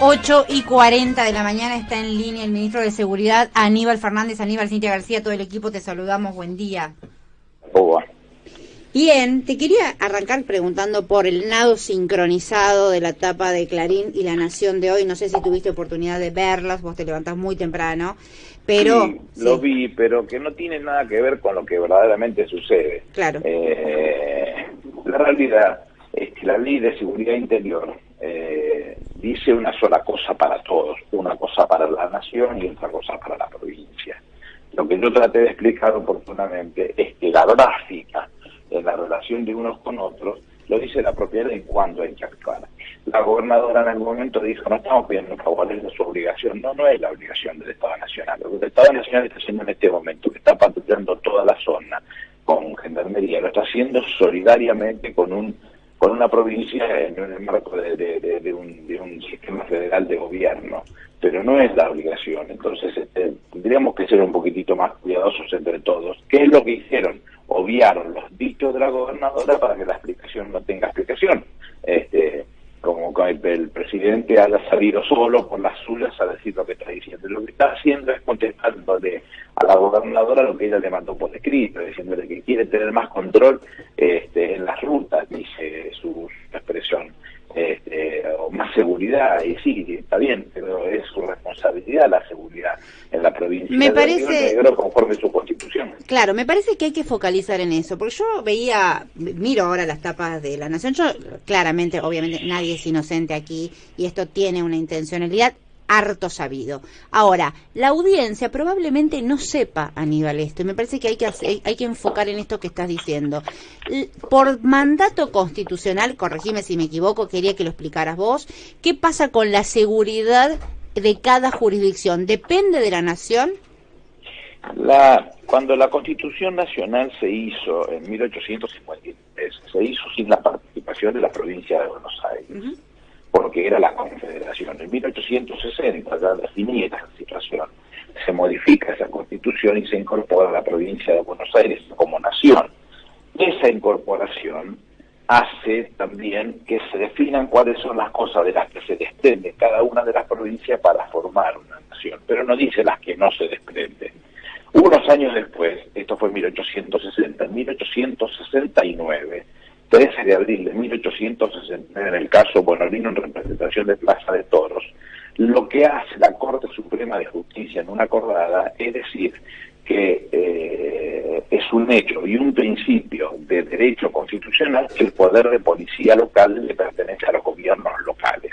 8 y 40 de la mañana está en línea el ministro de Seguridad, Aníbal Fernández, Aníbal Cintia García, todo el equipo te saludamos, buen día. Bien, te quería arrancar preguntando por el nado sincronizado de la etapa de Clarín y La Nación de hoy. No sé si tuviste oportunidad de verlas, vos te levantás muy temprano, pero... Sí, lo vi, pero que no tiene nada que ver con lo que verdaderamente sucede. Claro. Eh, la realidad es que la ley de seguridad interior eh, dice una sola cosa para todos, una cosa para la nación y otra cosa para la provincia. Lo que yo traté de explicar oportunamente es que la gráfica en la relación de unos con otros, lo dice la propiedad ley cuándo hay que actuar. La gobernadora en algún momento dijo, no estamos pidiendo favores de su obligación. No, no es la obligación del Estado Nacional. Lo que el Estado Nacional está haciendo en este momento, que está patrullando toda la zona con gendarmería, lo está haciendo solidariamente con un con una provincia en el marco de, un, de un sistema federal de gobierno, pero no es la obligación. Entonces este, tendríamos que ser un poquitito más cuidadosos entre todos. ¿Qué es lo que hicieron? obviaron los dichos de la gobernadora para que la explicación no tenga explicación. Este, como el, presidente haya salido solo por las suyas a decir lo que está diciendo. Lo que está haciendo es contestándole a la gobernadora lo que ella le mandó por escrito, diciéndole que quiere tener más control este, en las rutas, dice su expresión este, o más seguridad, y sí, está bien, pero es su responsabilidad la seguridad en la provincia me parece, de conforme su constitución. Claro, me parece que hay que focalizar en eso, porque yo veía, miro ahora las tapas de la Nación, yo claramente, obviamente, nadie es inocente aquí, y esto tiene una intencionalidad, harto sabido. Ahora, la audiencia probablemente no sepa, Aníbal, esto, y me parece que hay que, hay que enfocar en esto que estás diciendo. Por mandato constitucional, corregime si me equivoco, quería que lo explicaras vos, ¿qué pasa con la seguridad de cada jurisdicción? ¿Depende de la nación? La, cuando la Constitución Nacional se hizo en 1853, se hizo sin la participación de la provincia de Buenos Aires porque era la Confederación. En 1860 ya definía esta situación. Se modifica esa constitución y se incorpora a la provincia de Buenos Aires como nación. Esa incorporación hace también que se definan cuáles son las cosas de las que se desprende cada una de las provincias para formar una nación, pero no dice las que no se desprenden. Unos años después, esto fue en 1860, en 1869, 13 de abril de 1869, en el caso Bonolino en representación de Plaza de Toros, lo que hace la Corte Suprema de Justicia en una acordada es decir que eh, es un hecho y un principio de derecho constitucional que el poder de policía local le pertenece a los gobiernos locales.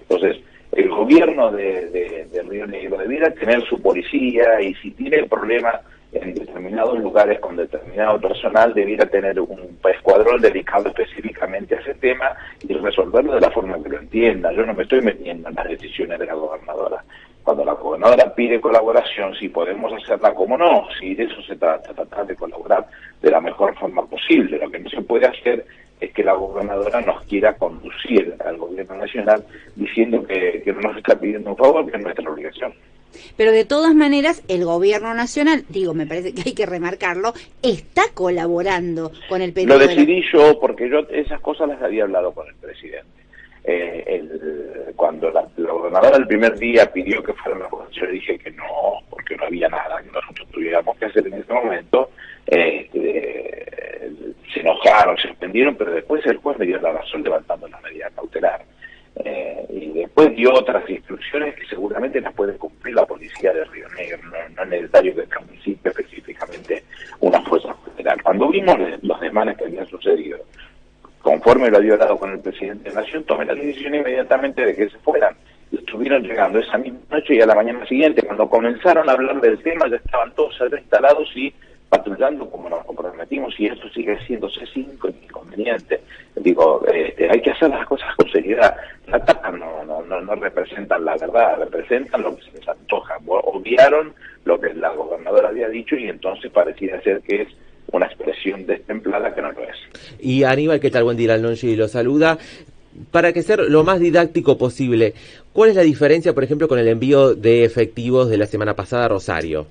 Entonces, el gobierno de, de Río Negro debiera tener su policía y si tiene problemas en determinados lugares con determinado personal debiera tener un escuadrón dedicado específicamente a ese tema y resolverlo de la forma que lo entienda. Yo no me estoy metiendo en las decisiones de la gobernadora. Cuando la gobernadora pide colaboración, si podemos hacerla, como no, si de eso se trata, tratar de colaborar de la mejor forma posible. Lo que no se puede hacer es que la gobernadora nos quiera conducir al gobierno nacional diciendo que, que no nos está pidiendo un favor, que es nuestra obligación. Pero de todas maneras, el gobierno nacional, digo, me parece que hay que remarcarlo, está colaborando con el pedido. Lo decidí yo porque yo esas cosas las había hablado con el presidente. Eh, cuando la, gobernadora el primer día pidió que fuera la yo le dije que no, porque no había nada que nosotros tuviéramos que hacer en ese momento. Eh, se enojaron, se ofendieron, pero después el juez me dio la razón levantando la medida cautelar. Eh, y después dio otras instrucciones que seguramente las puede cumplir la policía de Río Negro, necesario que municipio específicamente una fuerza federal. Cuando vimos los desmanes que habían sucedido, conforme lo había hablado con el presidente de la Nación, tomé la decisión inmediatamente de que se fueran. Estuvieron llegando esa misma noche y a la mañana siguiente, cuando comenzaron a hablar del tema, ya estaban todos instalados y patrullando como nos comprometimos y eso sigue siendo C5 inconveniente. Digo, este, hay que hacer las cosas con seriedad. La tapa no, representan la verdad, representan lo que. Obviaron lo que la gobernadora había dicho y entonces parecía ser que es una expresión destemplada que no lo es. Y Aníbal, ¿qué tal? Buen día, y lo saluda. Para que sea lo más didáctico posible, ¿cuál es la diferencia, por ejemplo, con el envío de efectivos de la semana pasada a Rosario?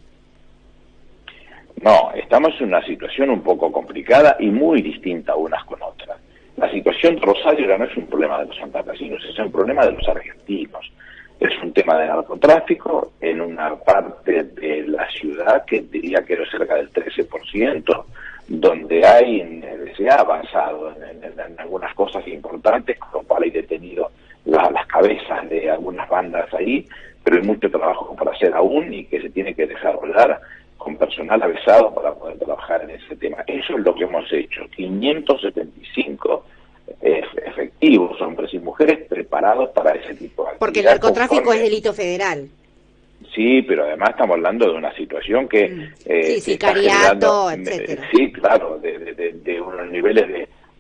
No, estamos en una situación un poco complicada y muy distinta unas con otras. La situación de Rosario ya no es un problema de los santafesinos, es un problema de los argentinos. Un tema de narcotráfico en una parte de la ciudad que diría que era cerca del 13%, donde hay, se ha avanzado en, algunas cosas importantes, con lo cual hay detenido las cabezas de algunas bandas ahí, pero hay mucho trabajo para hacer aún y que se tiene que desarrollar con personal avisado para poder trabajar en ese tema. Eso es lo que hemos hecho. 575 efectivos, hombres y mujeres, preparados para ese tipo de Porque el narcotráfico es delito federal. Sí, pero además estamos hablando de una situación que... Mm. Eh, sí, sicariato, etcétera. Sí, claro, de, unos niveles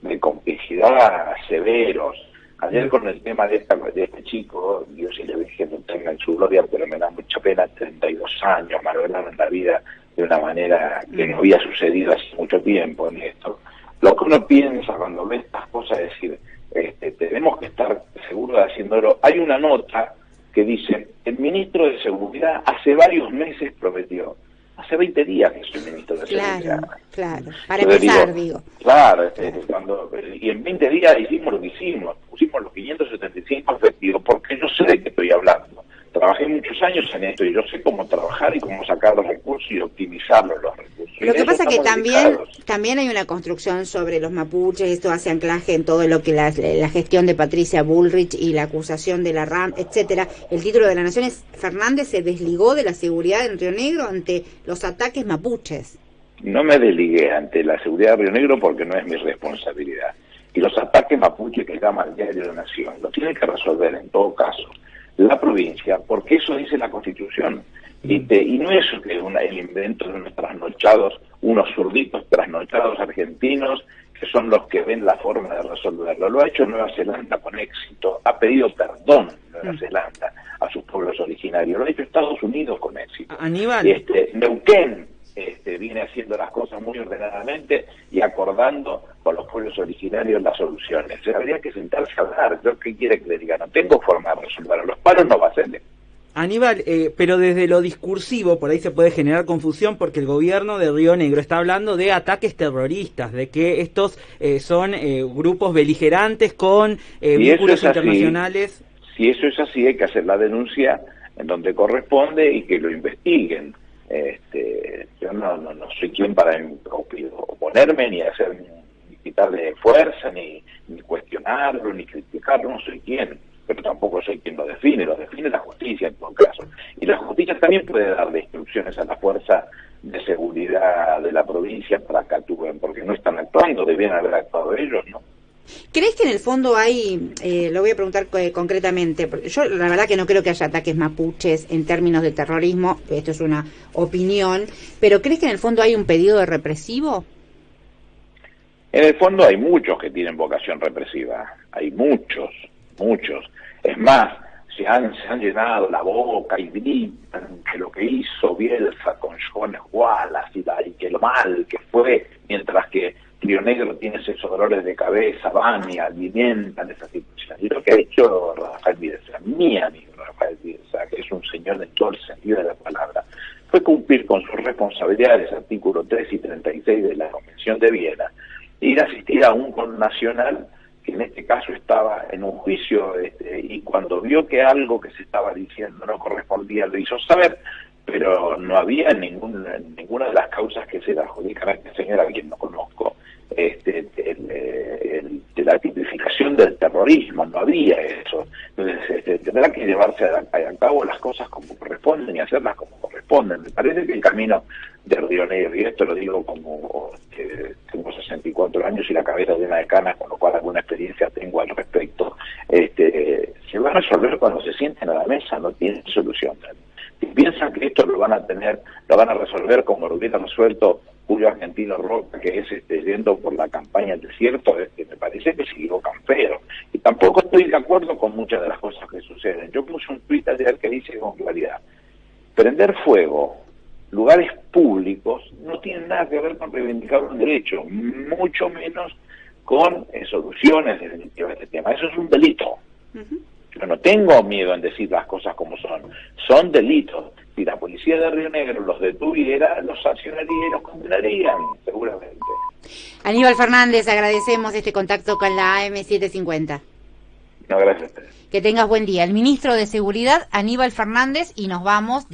de, complicidad severos. Ayer con el tema de, de este chico, Dios y le dije no tenga en su gloria, pero me da mucha pena, 32 años, en la vida de una manera que no había sucedido hace mucho tiempo en esto. Lo que uno piensa cuando ve estas cosas es decir, este, tenemos que estar seguros de haciéndolo. Hay una nota que dice, el ministro de Seguridad hace varios meses prometió, hace 20 días que soy ministro de Seguridad. Claro, para empezar, digo. Claro, este, cuando, y en 20 días hicimos lo que hicimos, pusimos los 575 efectivos, porque yo sé de qué estoy hablando. Trabajé muchos años en esto y yo sé cómo trabajar y cómo sacar los recursos y optimizarlos los recursos. Lo que pasa es que también, también hay una construcción sobre los mapuches, esto hace anclaje en todo lo que la, gestión de Patricia Bullrich y la acusación de la RAM, etcétera. El título de la Nación es Fernández se desligó de la seguridad en Río Negro ante los ataques mapuches. No me desligué ante la seguridad de Río Negro porque no es mi responsabilidad. Y los ataques mapuches que llama el diario de la Nación lo tiene que resolver en todo caso la provincia, porque eso dice la Constitución. Y, y no es que el invento de unos trasnochados, unos zurditos trasnochados argentinos que son los que ven la forma de resolverlo. Lo ha hecho Nueva Zelanda con éxito, ha pedido perdón Nueva mm. Zelanda a sus pueblos originarios, lo ha hecho Estados Unidos con éxito. Aníbal. Este, Neuquén este, viene haciendo las cosas muy ordenadamente y acordando con los pueblos originarios las soluciones. Se habría que sentarse a hablar. Yo qué quiere que le diga, no tengo forma de resolverlo. Los paros no va a serle. Aníbal, eh, pero desde lo discursivo, por ahí se puede generar confusión porque el gobierno de Río Negro está hablando de ataques terroristas, de que estos eh, son eh, grupos beligerantes con vínculos internacionales. Si eso es así, hay que hacer la denuncia en donde corresponde y que lo investiguen. Este, yo no, no, no soy quien para oponerme ni hacer ni quitarle fuerza, ni, ni cuestionarlo, ni criticarlo, no soy quien pero tampoco soy quien lo define, lo define la justicia en todo caso. Y la justicia también puede dar instrucciones a la fuerza de seguridad de la provincia para que actúen, porque no están actuando, debían haber actuado ellos, ¿no? ¿Crees que en el fondo hay, eh, lo voy a preguntar eh, concretamente, porque yo la verdad que no creo que haya ataques mapuches en términos de terrorismo, esto es una opinión, pero ¿crees que en el fondo hay un pedido represivo? En el fondo hay muchos que tienen vocación represiva, hay muchos, muchos. Es más, se han, se han llenado la boca y gritan que lo que hizo Bielsa con Jones Wallace y, que lo mal que fue, mientras que Río Negro tiene esos dolores de cabeza, van y alimentan esa situación. Y lo que ha hecho Rafael Bielsa, mi amigo Rafael Bielsa, que es un señor en todo el sentido de la palabra, fue cumplir con sus responsabilidades, artículo 3 y 36 de la Convención de Viena, e ir a asistir a un nacional en este caso estaba en un juicio este, y cuando vio que algo que se estaba diciendo no correspondía lo hizo saber, pero no había ningún, ninguna de las causas que se le adjudican a este señor, a quien no conozco, este, de la tipificación del terrorismo, no había eso. Entonces este, tendrá que llevarse a, cabo las cosas como corresponden y hacerlas como corresponden. Me parece que el camino de Río Negro, y esto lo digo como que tengo 64 años y la cabeza llena de canas, con lo cual alguna experiencia tengo al respecto, este, se va a resolver cuando se sienten a la mesa, no tienen solución. Si piensan que esto lo van a tener, lo van a resolver como lo hubiera resuelto Julio Argentino Roca, que es este, yendo por la campaña del desierto, que me parece que siguió campero. Y tampoco estoy de acuerdo con muchas de las cosas que suceden. Yo puse un tuit ayer que dice con claridad, prender fuego lugares públicos no tiene nada que ver con reivindicar un derecho, mucho menos con eh, soluciones definitivas de este tema. Eso es un delito. Yo no tengo miedo en decir las cosas como son. Son delitos. Si la policía de Río Negro los detuviera, los sancionaría y los condenarían, seguramente. Aníbal Fernández, agradecemos este contacto con la AM750. No, gracias a Que tengas buen día. El ministro de Seguridad, Aníbal Fernández, y nos vamos